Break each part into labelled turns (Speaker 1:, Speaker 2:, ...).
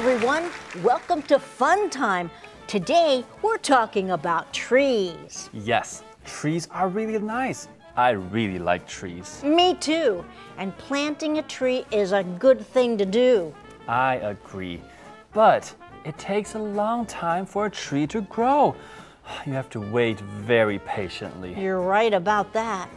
Speaker 1: everyone. Welcome to Fun Time. Today, we're talking about trees.
Speaker 2: Yes, trees are really nice. I really like trees.
Speaker 1: Me too. And planting a tree is a good thing to do.
Speaker 2: I agree. But it takes a long time for a tree to grow. You have to wait very patiently.
Speaker 1: You're right about that.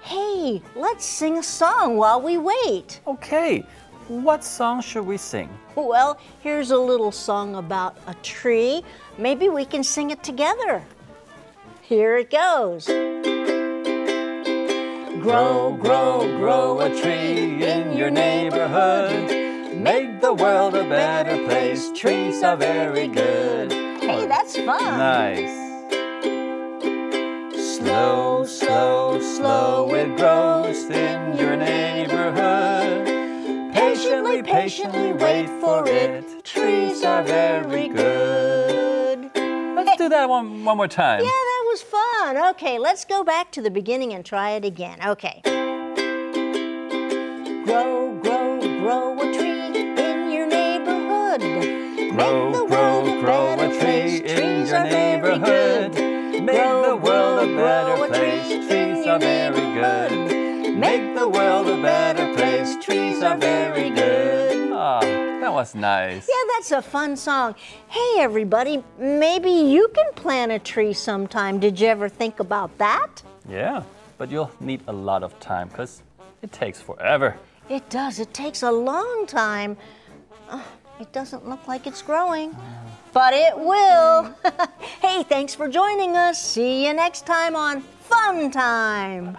Speaker 1: Hey, let's sing a song while we wait.
Speaker 2: Okay, what song should we sing?
Speaker 1: Well, here's a little song about a tree. Maybe we can sing it together. Here it goes.
Speaker 2: Grow, grow, grow a tree in your neighborhood. Make the world a better place. Trees are very good.
Speaker 1: Hey, that's fun.
Speaker 2: Nice. Slow, slow, slow it grows in your neighborhood. Patiently, wait for it. Trees are very good. Let's do that one, one more time.
Speaker 1: Yeah, that was fun. Okay, let's go back to the beginning and try it again. Okay. Grow, grow, grow a tree in your neighborhood.
Speaker 2: Grow,
Speaker 1: Make the
Speaker 2: grow, grow a tree
Speaker 1: place.
Speaker 2: in
Speaker 1: Trees
Speaker 2: your neighborhood. Make
Speaker 1: Grow,
Speaker 2: the world a better
Speaker 1: a
Speaker 2: place. Trees are very good. Make the world a better place. Trees are very was nice.
Speaker 1: Yeah, that's a fun song. Hey, everybody, maybe you can plant a tree sometime. Did you ever think about that?
Speaker 2: Yeah, but you'll need a lot of time because it takes forever.
Speaker 1: It does. It takes a long time. Uh, it doesn't look like it's growing, but it will. hey, thanks for joining us. See you next time on Fun Time.